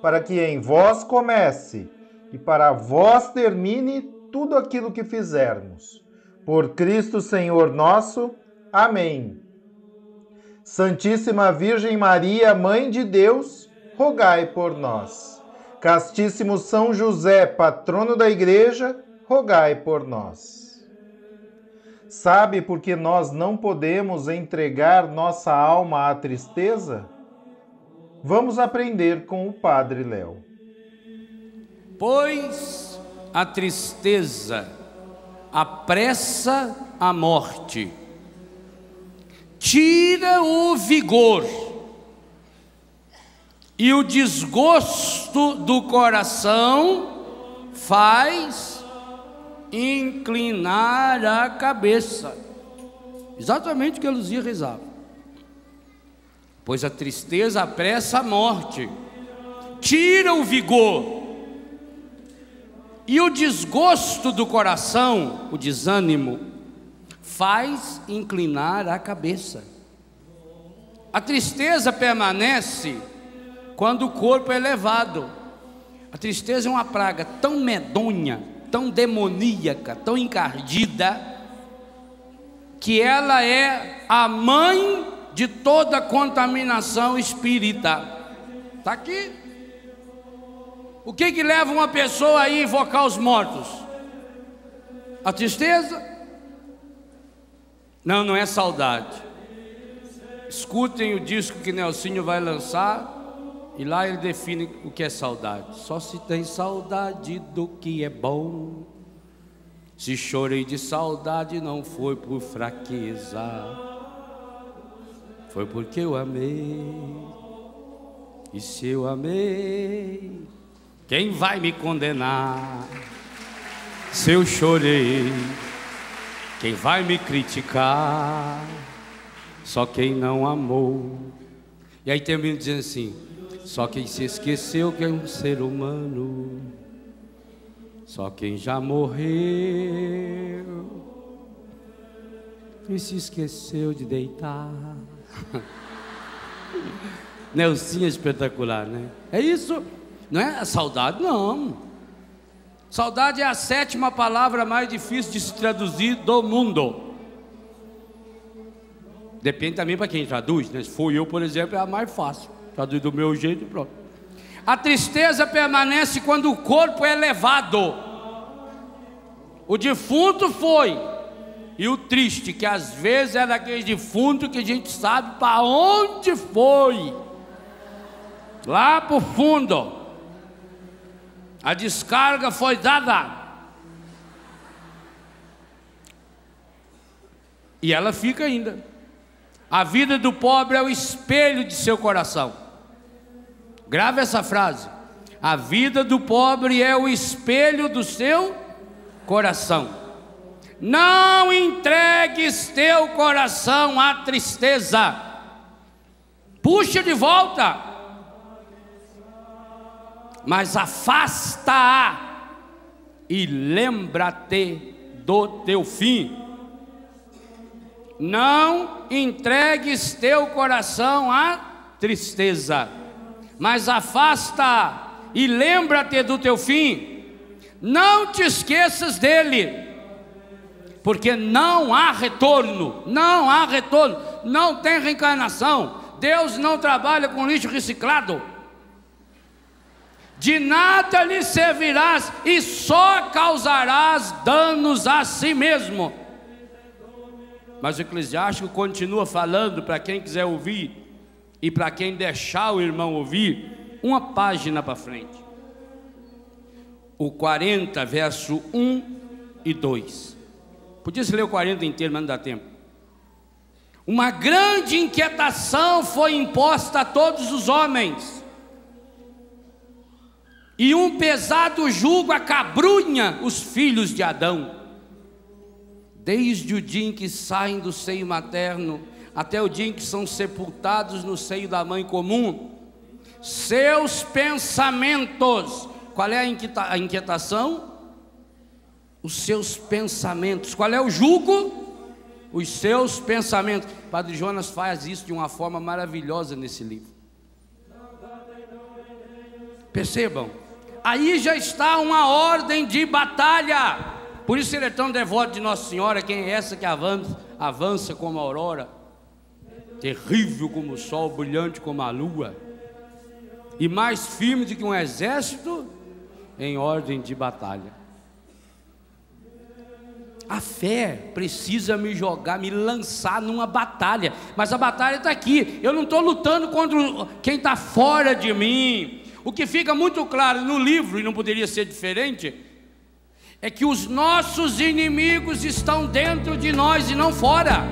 para que em vós comece e para vós termine tudo aquilo que fizermos. Por Cristo Senhor nosso. Amém. Santíssima Virgem Maria, Mãe de Deus, rogai por nós. Castíssimo São José, patrono da Igreja, rogai por nós. Sabe por que nós não podemos entregar nossa alma à tristeza? Vamos aprender com o Padre Léo. Pois a tristeza apressa a morte, tira o vigor e o desgosto do coração faz inclinar a cabeça. Exatamente o que a Luzia rezava pois a tristeza apressa a morte, tira o vigor, e o desgosto do coração, o desânimo, faz inclinar a cabeça. A tristeza permanece quando o corpo é elevado. A tristeza é uma praga tão medonha, tão demoníaca, tão encardida, que ela é a mãe de toda contaminação espírita. Está aqui. O que que leva uma pessoa a invocar os mortos? A tristeza? Não, não é saudade. Escutem o disco que Nelsinho vai lançar e lá ele define o que é saudade. Só se tem saudade do que é bom. Se chorei de saudade, não foi por fraqueza foi porque eu amei. E se eu amei, quem vai me condenar? Se eu chorei, quem vai me criticar? Só quem não amou. E aí termina dizendo assim: só quem se esqueceu que é um ser humano, só quem já morreu e se esqueceu de deitar. Nelsinha espetacular, né? É isso. Não é saudade, não. Saudade é a sétima palavra mais difícil de se traduzir do mundo. Depende também para quem traduz, né? Se for eu, por exemplo, é a mais fácil. Traduz do meu jeito e pronto. A tristeza permanece quando o corpo é levado. O defunto foi, e o triste, que às vezes é daquele defunto que a gente sabe para onde foi. Lá para o fundo. A descarga foi dada. E ela fica ainda. A vida do pobre é o espelho de seu coração. Grave essa frase. A vida do pobre é o espelho do seu coração. Não entregues teu coração à tristeza. Puxa de volta. Mas afasta-a e lembra-te do teu fim. Não entregues teu coração à tristeza, mas afasta e lembra-te do teu fim. Não te esqueças dele porque não há retorno, não há retorno, não tem reencarnação. Deus não trabalha com lixo reciclado. De nada lhe servirás e só causarás danos a si mesmo. Mas o Eclesiástico continua falando para quem quiser ouvir e para quem deixar o irmão ouvir, uma página para frente. O 40, verso 1 e 2. Podia se ler o 40 inteiro, mas não dá tempo. Uma grande inquietação foi imposta a todos os homens, e um pesado jugo acabrunha os filhos de Adão. Desde o dia em que saem do seio materno até o dia em que são sepultados no seio da mãe comum, seus pensamentos, qual é a inquietação? Os seus pensamentos, qual é o jugo? Os seus pensamentos. Padre Jonas faz isso de uma forma maravilhosa nesse livro. Percebam, aí já está uma ordem de batalha. Por isso ele é tão devoto de Nossa Senhora, quem é essa que avança, avança como a aurora, terrível como o sol, brilhante como a lua, e mais firme do que um exército em ordem de batalha. A fé precisa me jogar, me lançar numa batalha, mas a batalha está aqui. Eu não estou lutando contra quem está fora de mim. O que fica muito claro no livro, e não poderia ser diferente, é que os nossos inimigos estão dentro de nós e não fora.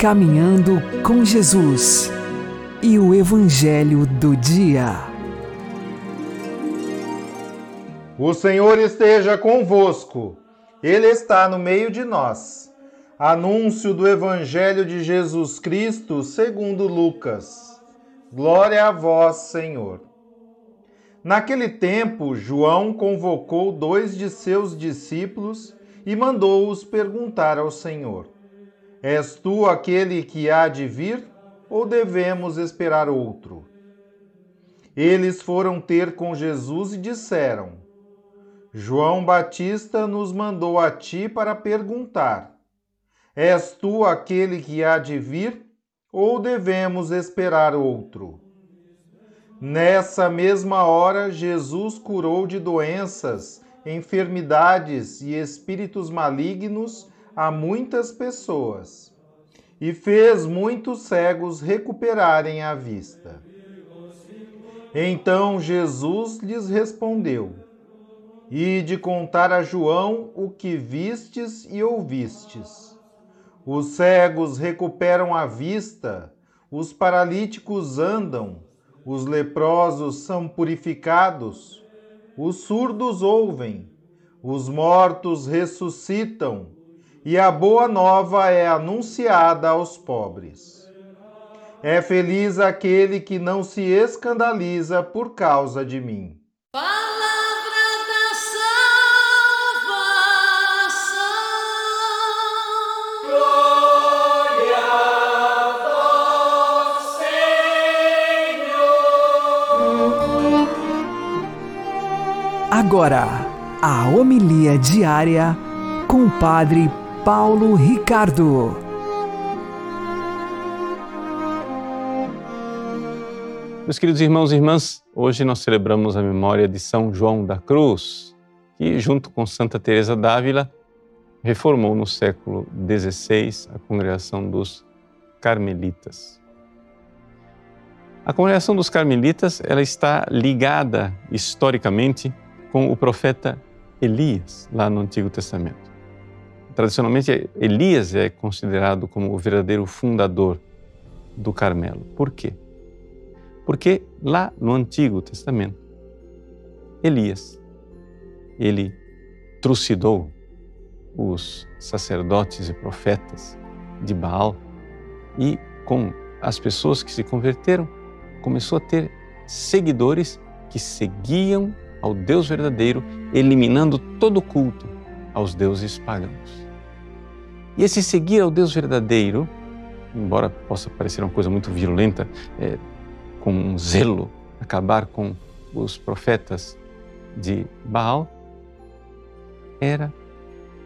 Caminhando com Jesus e o Evangelho do Dia. O Senhor esteja convosco, Ele está no meio de nós. Anúncio do Evangelho de Jesus Cristo segundo Lucas. Glória a vós, Senhor. Naquele tempo, João convocou dois de seus discípulos e mandou-os perguntar ao Senhor És tu aquele que há de vir, ou devemos esperar outro? eles foram ter com Jesus e disseram: João Batista nos mandou a ti para perguntar: És tu aquele que há de vir, ou devemos esperar outro? Nessa mesma hora, Jesus curou de doenças, enfermidades e espíritos malignos a muitas pessoas e fez muitos cegos recuperarem a vista. Então Jesus lhes respondeu: Ide contar a João o que vistes e ouvistes. Os cegos recuperam a vista, os paralíticos andam, os leprosos são purificados, os surdos ouvem, os mortos ressuscitam, e a boa nova é anunciada aos pobres. É feliz aquele que não se escandaliza por causa de mim. Palavra da salvação. Glória a vós, Senhor. Agora, a homilia diária com o Padre Paulo Ricardo. Meus queridos irmãos e irmãs, hoje nós celebramos a memória de São João da Cruz, que, junto com Santa Teresa d'Ávila, reformou no século XVI a congregação dos Carmelitas. A congregação dos Carmelitas ela está ligada historicamente com o profeta Elias, lá no Antigo Testamento. Tradicionalmente, Elias é considerado como o verdadeiro fundador do Carmelo. Por quê? Porque lá no Antigo Testamento, Elias, ele trucidou os sacerdotes e profetas de Baal e com as pessoas que se converteram, começou a ter seguidores que seguiam ao Deus verdadeiro, eliminando todo culto aos deuses pagãos. E esse seguir ao Deus verdadeiro, embora possa parecer uma coisa muito violenta, é, com um zelo, acabar com os profetas de Baal, era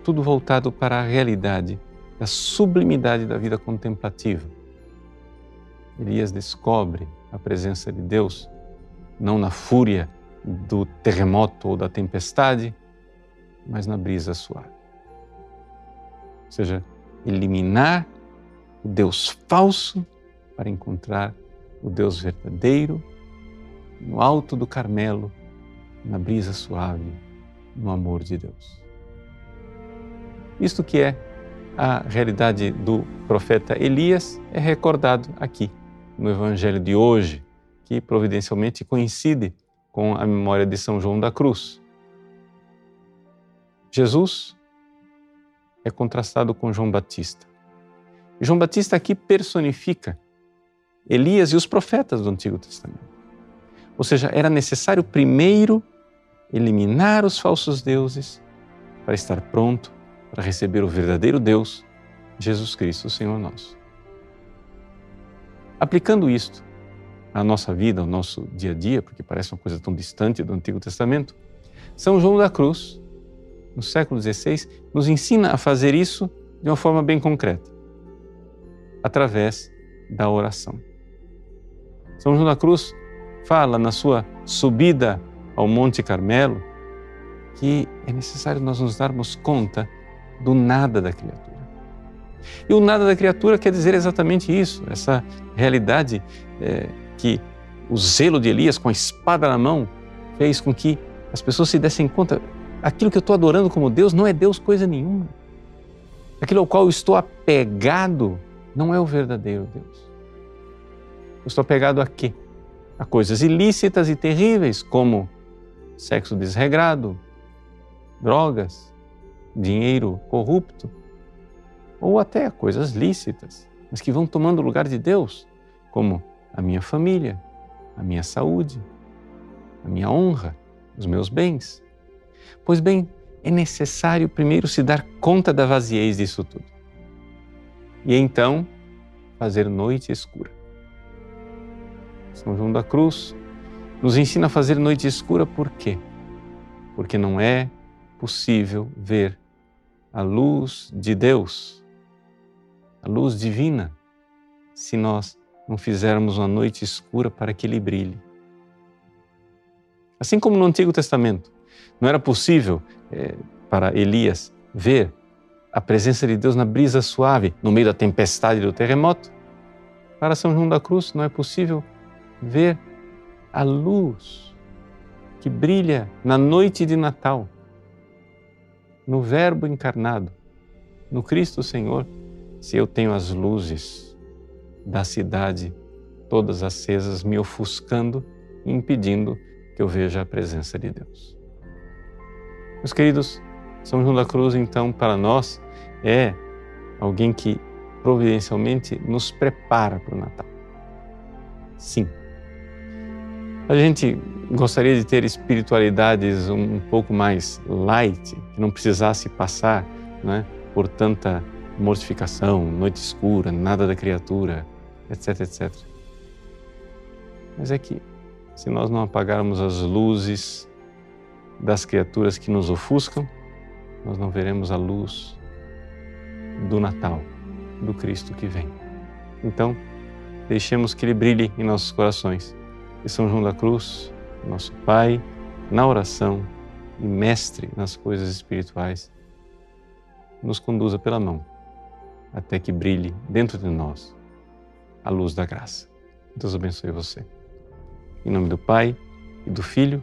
tudo voltado para a realidade da sublimidade da vida contemplativa. Elias descobre a presença de Deus não na fúria do terremoto ou da tempestade, mas na brisa suave. Ou seja, eliminar o Deus falso para encontrar o Deus verdadeiro no alto do Carmelo, na brisa suave, no amor de Deus. Isto que é a realidade do profeta Elias é recordado aqui no Evangelho de hoje, que providencialmente coincide com a memória de São João da Cruz. Jesus é contrastado com João Batista. João Batista aqui personifica Elias e os profetas do Antigo Testamento. Ou seja, era necessário primeiro eliminar os falsos deuses para estar pronto para receber o verdadeiro Deus, Jesus Cristo, Senhor nosso. Aplicando isto à nossa vida, ao nosso dia a dia, porque parece uma coisa tão distante do Antigo Testamento, São João da Cruz, no século XVI, nos ensina a fazer isso de uma forma bem concreta, através da oração. São João da Cruz fala na sua subida ao Monte Carmelo que é necessário nós nos darmos conta do nada da criatura. E o nada da criatura quer dizer exatamente isso, essa realidade é, que o zelo de Elias com a espada na mão fez com que as pessoas se dessem conta, aquilo que eu estou adorando como Deus não é Deus coisa nenhuma. Aquilo ao qual eu estou apegado não é o verdadeiro Deus. Eu estou apegado a quê? A coisas ilícitas e terríveis, como sexo desregrado, drogas, dinheiro corrupto, ou até coisas lícitas, mas que vão tomando o lugar de Deus, como a minha família, a minha saúde, a minha honra, os meus bens. Pois bem, é necessário primeiro se dar conta da vaziez disso tudo. E então fazer noite escura. São João da Cruz Nos ensina a fazer noite escura por quê? Porque não é possível ver a luz de Deus, a luz divina, se nós não fizermos uma noite escura para que ele brilhe. Assim como no Antigo Testamento, não era possível é, para Elias ver a presença de Deus na brisa suave, no meio da tempestade do terremoto. Para São João da Cruz não é possível ver a luz que brilha na noite de Natal, no Verbo encarnado, no Cristo Senhor, se eu tenho as luzes da cidade todas acesas me ofuscando e impedindo que eu veja a presença de Deus. Meus queridos, São João da Cruz, então, para nós, é alguém que providencialmente nos prepara para o Natal. Sim, a gente gostaria de ter espiritualidades um, pouco mais light, que não precisasse passar né, por tanta mortificação, noite escura, nada da criatura, etc, etc. Mas é que se nós não apagarmos as luzes das criaturas que nos ofuscam, nós não veremos a luz do Natal, do Cristo que vem. Então, deixemos que Ele brilhe em nossos corações e São João da Cruz, nosso Pai, na oração e mestre nas coisas espirituais, nos conduza pela mão até que brilhe dentro de nós a luz da graça. Deus abençoe você. Em nome do Pai, e do Filho,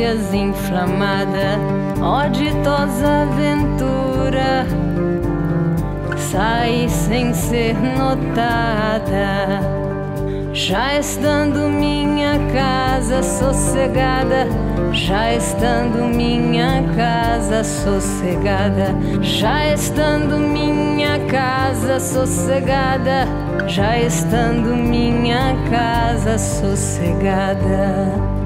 Ânsias inflamada, ó aventura, sai sem ser notada. Já estando minha casa sossegada, já estando minha casa sossegada, já estando minha casa sossegada, já estando minha casa sossegada.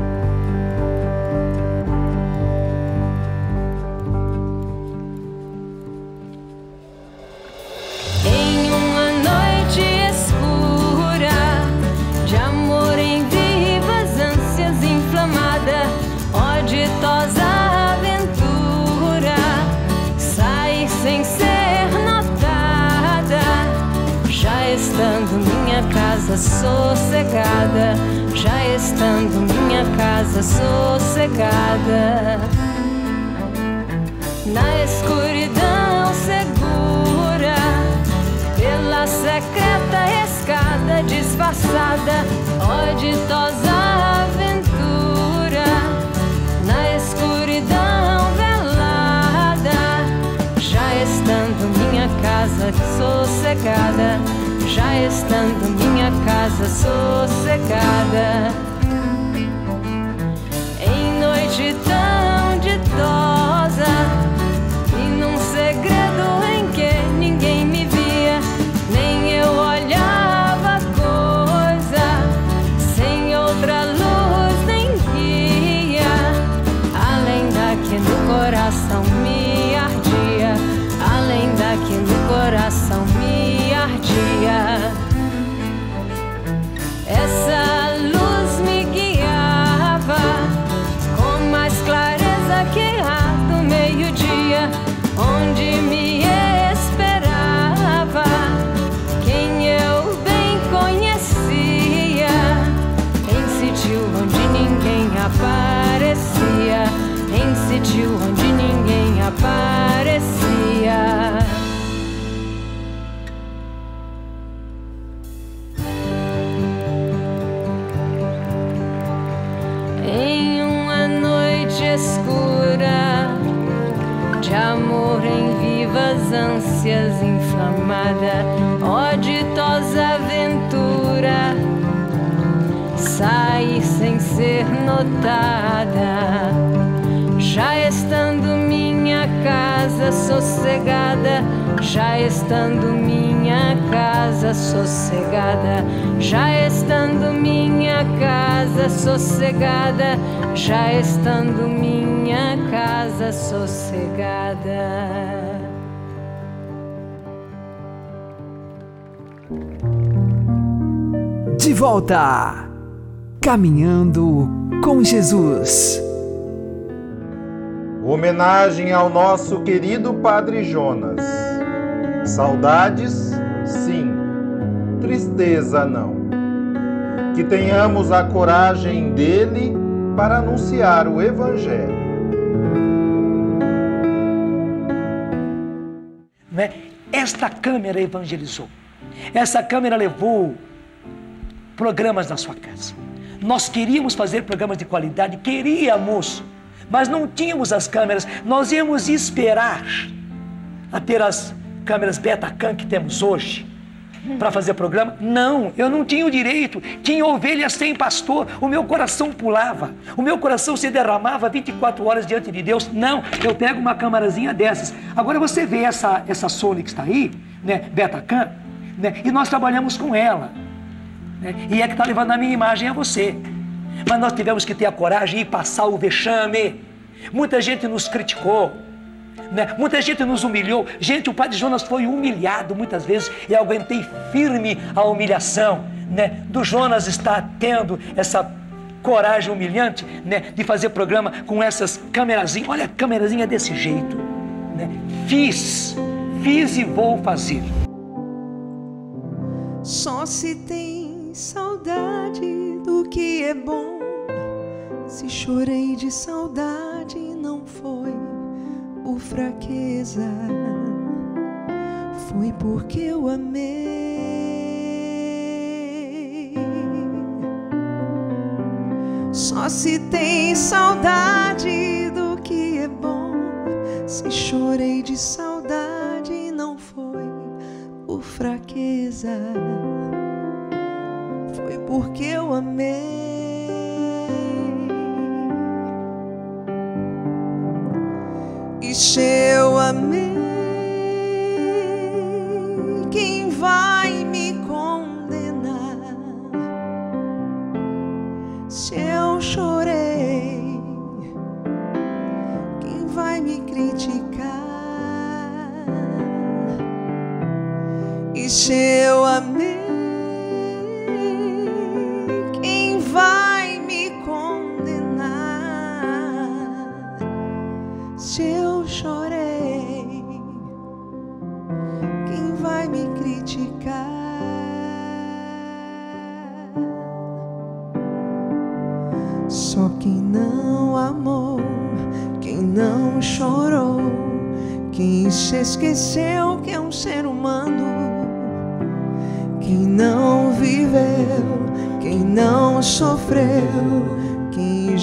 Já estando minha casa sossegada, já estando minha casa sossegada, já estando minha casa sossegada. De volta, caminhando com Jesus. Homenagem ao nosso querido Padre Jonas. Saudades, sim. Tristeza, não. Que tenhamos a coragem dele para anunciar o Evangelho. Né? Esta câmera evangelizou. Essa câmera levou programas na sua casa. Nós queríamos fazer programas de qualidade, queríamos, mas não tínhamos as câmeras. Nós íamos esperar a ter as câmeras Betacam que temos hoje para fazer programa? Não, eu não tinha o direito. Tinha ovelhas sem pastor. O meu coração pulava. O meu coração se derramava 24 horas diante de Deus. Não, eu pego uma câmerazinha dessas. Agora você vê essa, essa Sony que está aí, né, Betacam, né, e nós trabalhamos com ela. Né, e é que está levando a minha imagem a você. Mas nós tivemos que ter a coragem e passar o vexame. Muita gente nos criticou. Né? Muita gente nos humilhou. Gente, o Padre Jonas foi humilhado muitas vezes e aguentei firme a humilhação. Né? Do Jonas está tendo essa coragem humilhante né? de fazer programa com essas câmerazinhas. Olha a câmerazinha desse jeito. Né? Fiz, fiz e vou fazer. Só se tem saudade do que é bom. Se chorei de saudade, não foi por fraqueza, foi porque eu amei. Só se tem saudade do que é bom. Se chorei de saudade, não foi por fraqueza, foi porque eu amei. Se eu amei, quem vai me condenar? Se eu chorei, quem vai me criticar? E se eu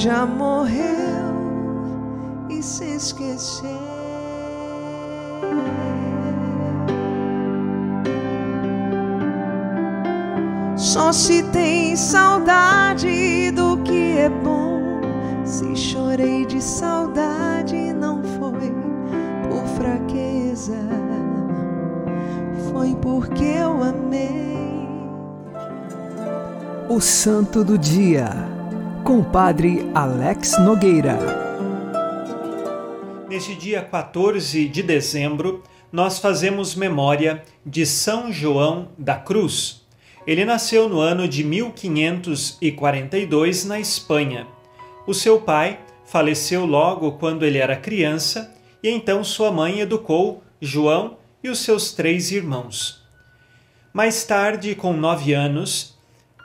já morreu e se esqueceu. Só se tem saudade do que é bom. Se chorei de saudade, não foi por fraqueza, foi porque eu amei. O Santo do Dia, com o Padre Alex Nogueira. Neste dia 14 de dezembro, nós fazemos memória de São João da Cruz. Ele nasceu no ano de 1542 na Espanha. O seu pai faleceu logo quando ele era criança e então sua mãe educou João e os seus três irmãos. Mais tarde, com nove anos,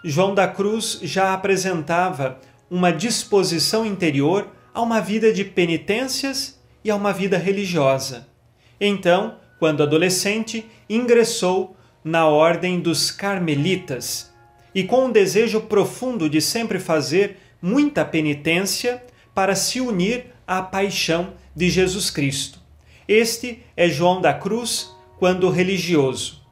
João da Cruz já apresentava uma disposição interior a uma vida de penitências e a uma vida religiosa. Então, quando adolescente, ingressou na ordem dos carmelitas e com um desejo profundo de sempre fazer muita penitência para se unir à paixão de Jesus Cristo. Este é João da Cruz quando religioso.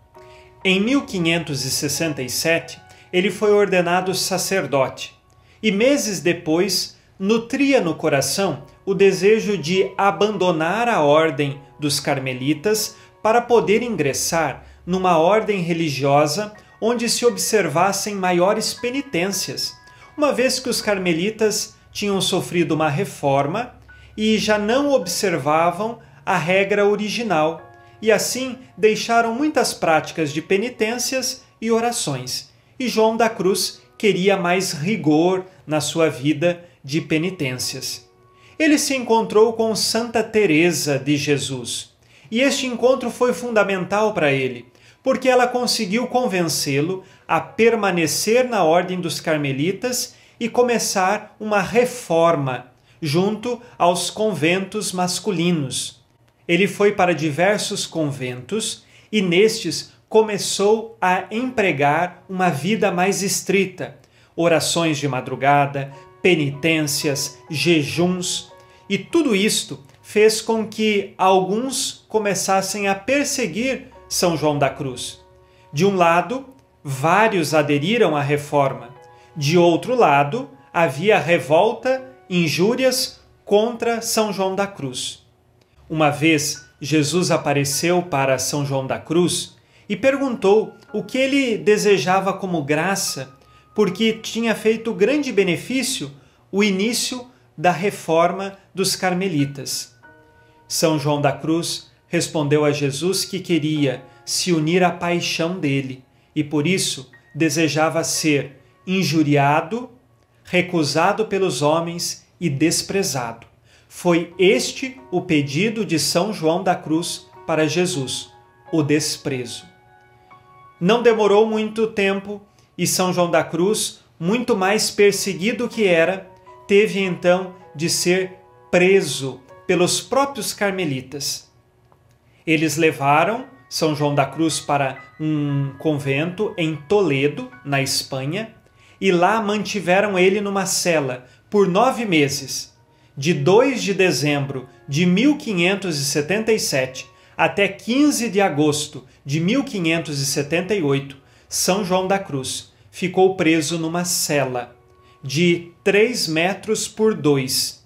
Em 1567, ele foi ordenado sacerdote e meses depois nutria no coração o desejo de abandonar a ordem dos carmelitas para poder ingressar numa ordem religiosa onde se observassem maiores penitências, uma vez que os carmelitas tinham sofrido uma reforma e já não observavam a regra original, e assim deixaram muitas práticas de penitências e orações. E João da Cruz queria mais rigor na sua vida de penitências. Ele se encontrou com Santa Teresa de Jesus, e este encontro foi fundamental para ele, porque ela conseguiu convencê-lo a permanecer na ordem dos carmelitas e começar uma reforma junto aos conventos masculinos. Ele foi para diversos conventos e nestes começou a empregar uma vida mais estrita, orações de madrugada, penitências, jejuns, e tudo isto fez com que alguns começassem a perseguir são João da Cruz. De um lado, vários aderiram à reforma. De outro lado, havia revolta, injúrias contra São João da Cruz. Uma vez, Jesus apareceu para São João da Cruz e perguntou o que ele desejava como graça, porque tinha feito grande benefício o início da reforma dos carmelitas. São João da Cruz respondeu a Jesus que queria se unir à paixão dele e por isso desejava ser injuriado, recusado pelos homens e desprezado. Foi este o pedido de São João da Cruz para Jesus, o desprezo. Não demorou muito tempo e São João da Cruz, muito mais perseguido que era, teve então de ser preso pelos próprios carmelitas. Eles levaram São João da Cruz para um convento em Toledo, na Espanha, e lá mantiveram ele numa cela por nove meses, de 2 de dezembro de 1577 até 15 de agosto de 1578. São João da Cruz ficou preso numa cela de 3 metros por 2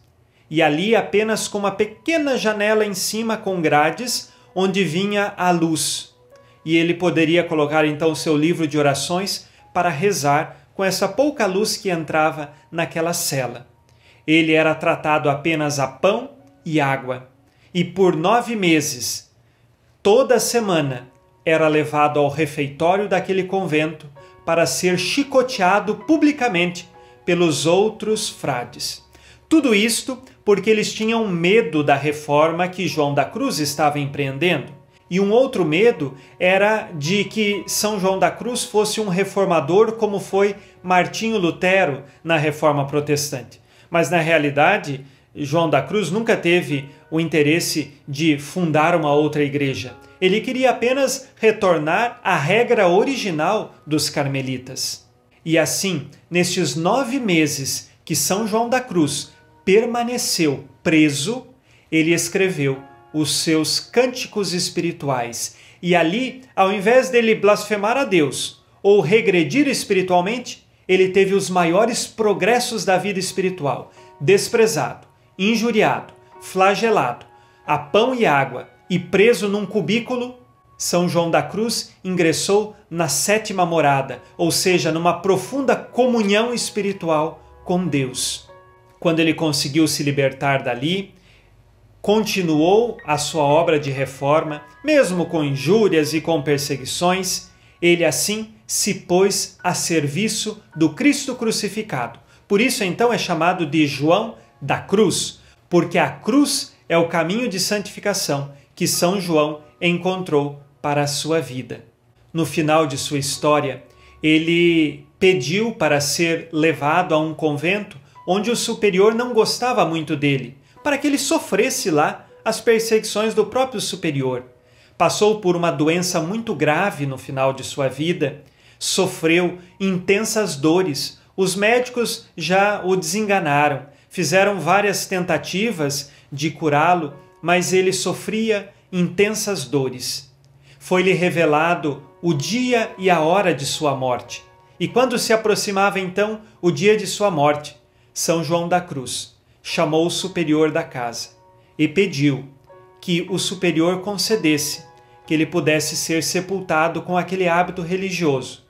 e ali apenas com uma pequena janela em cima com grades, onde vinha a luz. E ele poderia colocar então seu livro de orações para rezar com essa pouca luz que entrava naquela cela. Ele era tratado apenas a pão e água, e por nove meses, toda semana, era levado ao refeitório daquele convento para ser chicoteado publicamente pelos outros frades. Tudo isto porque eles tinham medo da reforma que João da Cruz estava empreendendo. E um outro medo era de que São João da Cruz fosse um reformador como foi Martinho Lutero na reforma protestante. Mas na realidade, João da Cruz nunca teve o interesse de fundar uma outra igreja. Ele queria apenas retornar à regra original dos carmelitas. E assim, nestes nove meses que São João da Cruz permaneceu preso, ele escreveu os seus cânticos espirituais. E ali, ao invés dele blasfemar a Deus ou regredir espiritualmente, ele teve os maiores progressos da vida espiritual: desprezado, injuriado, flagelado, a pão e água e preso num cubículo. São João da Cruz ingressou na sétima morada, ou seja, numa profunda comunhão espiritual com Deus quando ele conseguiu se libertar dali, continuou a sua obra de reforma, mesmo com injúrias e com perseguições, ele assim se pôs a serviço do Cristo crucificado. Por isso, então, é chamado de João da Cruz, porque a cruz é o caminho de santificação que São João encontrou para a sua vida. No final de sua história, ele pediu para ser levado a um convento onde o superior não gostava muito dele, para que ele sofresse lá as perseguições do próprio superior. Passou por uma doença muito grave no final de sua vida, sofreu intensas dores. Os médicos já o desenganaram, fizeram várias tentativas de curá-lo, mas ele sofria intensas dores. Foi-lhe revelado o dia e a hora de sua morte, E quando se aproximava então o dia de sua morte, São João da Cruz chamou o superior da casa e pediu que o superior concedesse que ele pudesse ser sepultado com aquele hábito religioso.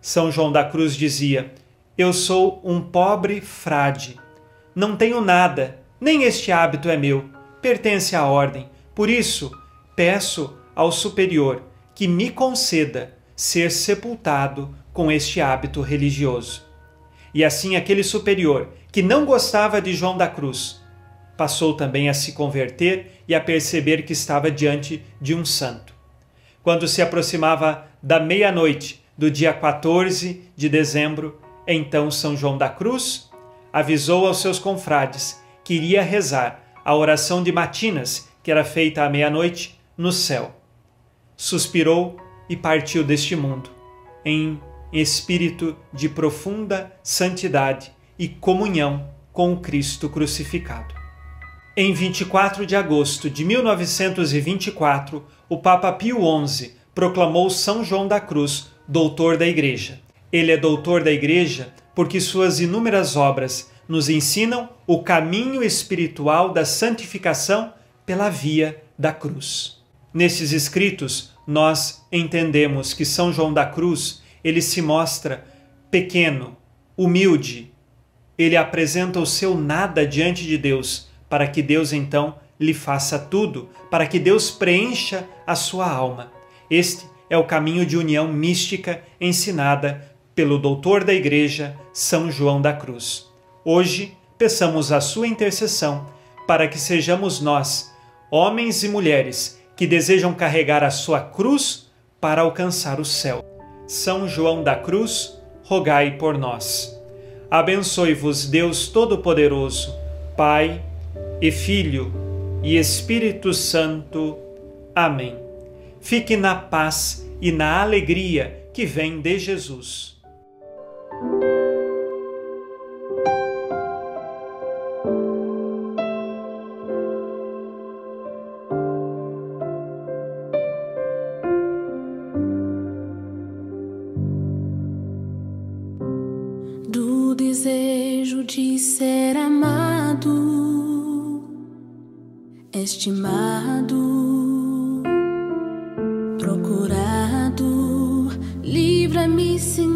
São João da Cruz dizia: Eu sou um pobre frade, não tenho nada, nem este hábito é meu, pertence à ordem. Por isso, peço ao superior que me conceda ser sepultado com este hábito religioso. E assim aquele superior, que não gostava de João da Cruz, passou também a se converter e a perceber que estava diante de um santo. Quando se aproximava da meia-noite do dia 14 de dezembro, então São João da Cruz avisou aos seus confrades que iria rezar a oração de matinas, que era feita à meia-noite, no céu. Suspirou e partiu deste mundo, em espírito de profunda santidade e comunhão com o Cristo crucificado. Em 24 de agosto de 1924, o Papa Pio XI proclamou São João da Cruz doutor da Igreja. Ele é doutor da Igreja porque suas inúmeras obras nos ensinam o caminho espiritual da santificação pela via da cruz. Nesses escritos, nós entendemos que São João da Cruz, ele se mostra pequeno, humilde. Ele apresenta o seu nada diante de Deus, para que Deus então lhe faça tudo, para que Deus preencha a sua alma. Este é o caminho de união mística ensinada pelo doutor da Igreja, São João da Cruz. Hoje, peçamos a sua intercessão para que sejamos nós, homens e mulheres, que desejam carregar a sua cruz para alcançar o céu. São João da Cruz, rogai por nós. Abençoe-vos Deus Todo-Poderoso, Pai e Filho e Espírito Santo. Amém. Fique na paz e na alegria que vem de Jesus. Do desejo de ser amado, estimado, procurado. Livra-me, Senhor,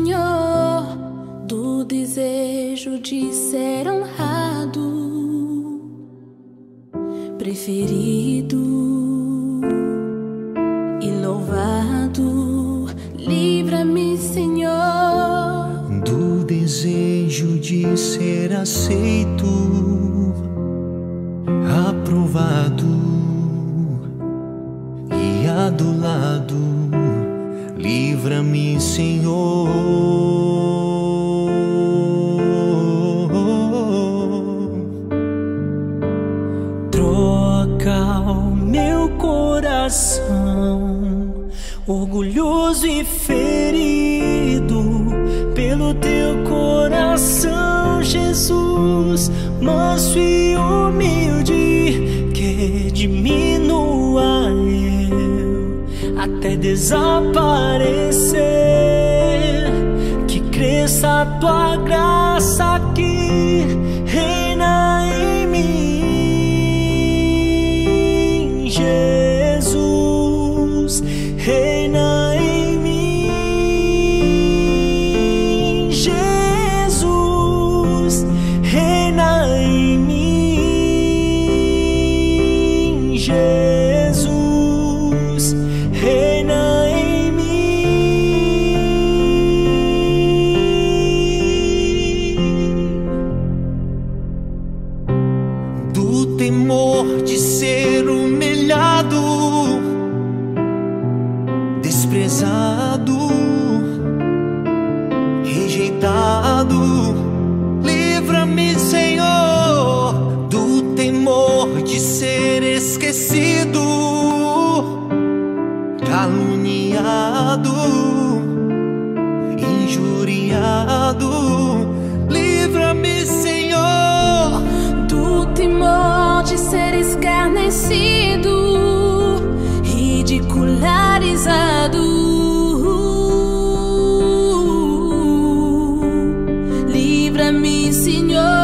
até desaparecer, que cresça a tua graça Señor.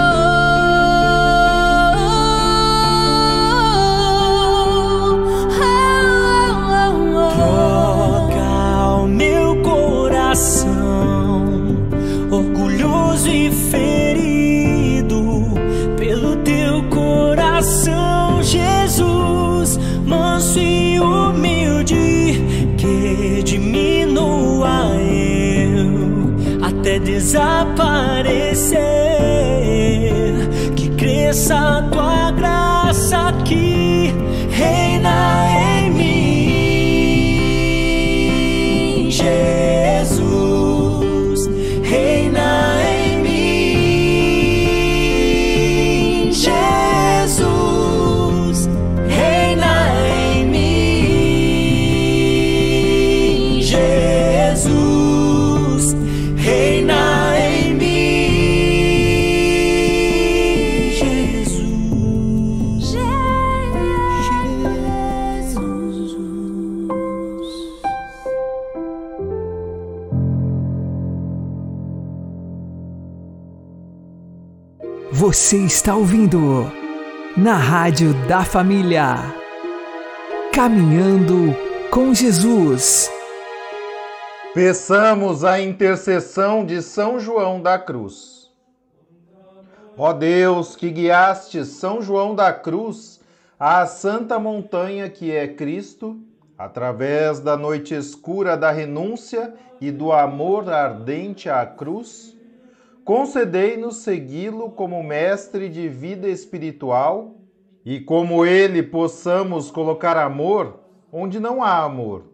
Você está ouvindo na Rádio da Família. Caminhando com Jesus. Peçamos a intercessão de São João da Cruz. Ó Deus, que guiaste São João da Cruz à santa montanha que é Cristo, através da noite escura da renúncia e do amor ardente à cruz, concedei-nos segui-lo como mestre de vida espiritual e como ele possamos colocar amor onde não há amor,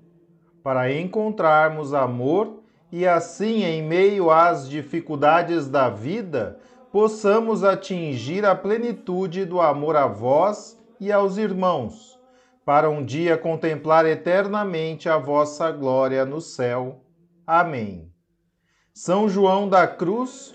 para encontrarmos amor e assim, em meio às dificuldades da vida, possamos atingir a plenitude do amor a vós e aos irmãos, para um dia contemplar eternamente a vossa glória no céu. Amém. São João da Cruz,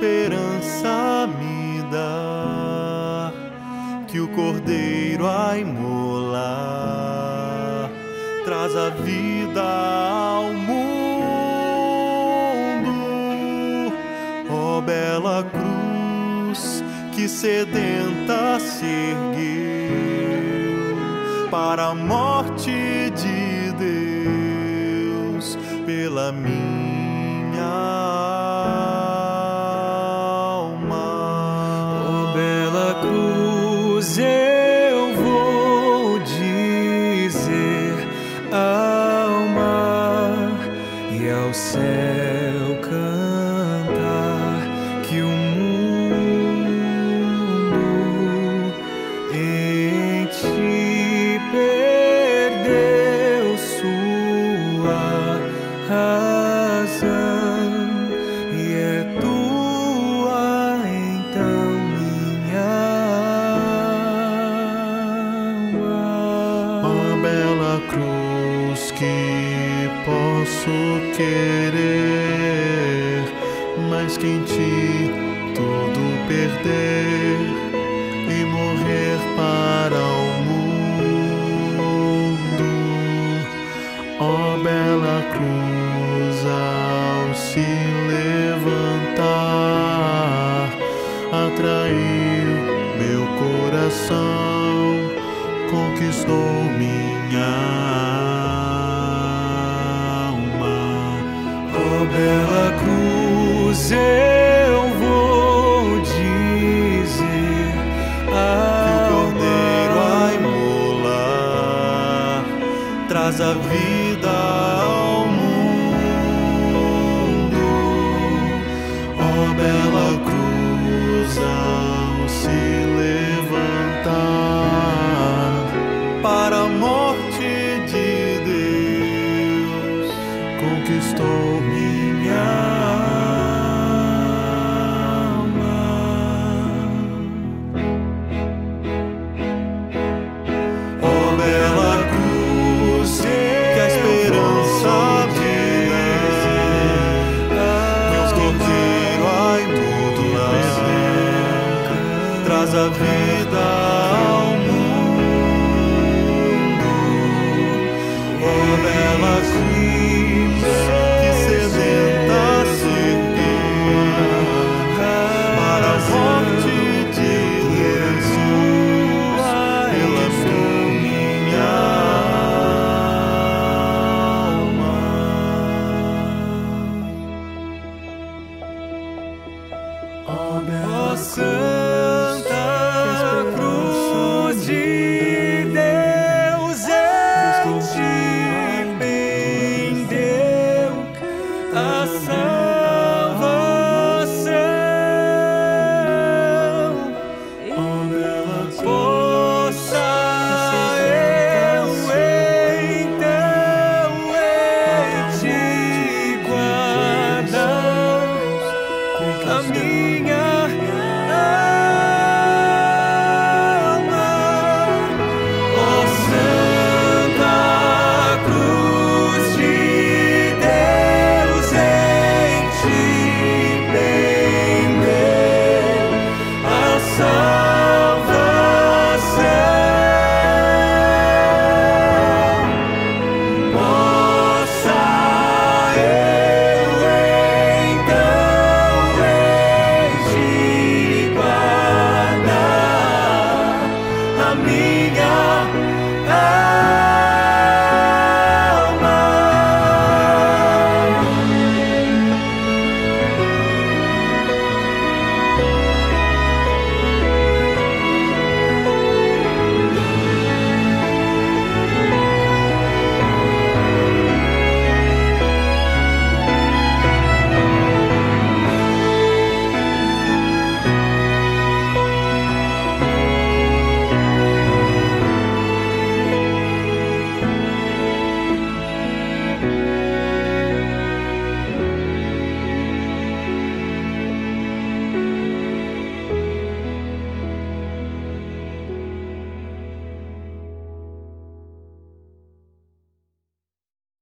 Esperança me dá, que o Cordeiro a imolar traz a vida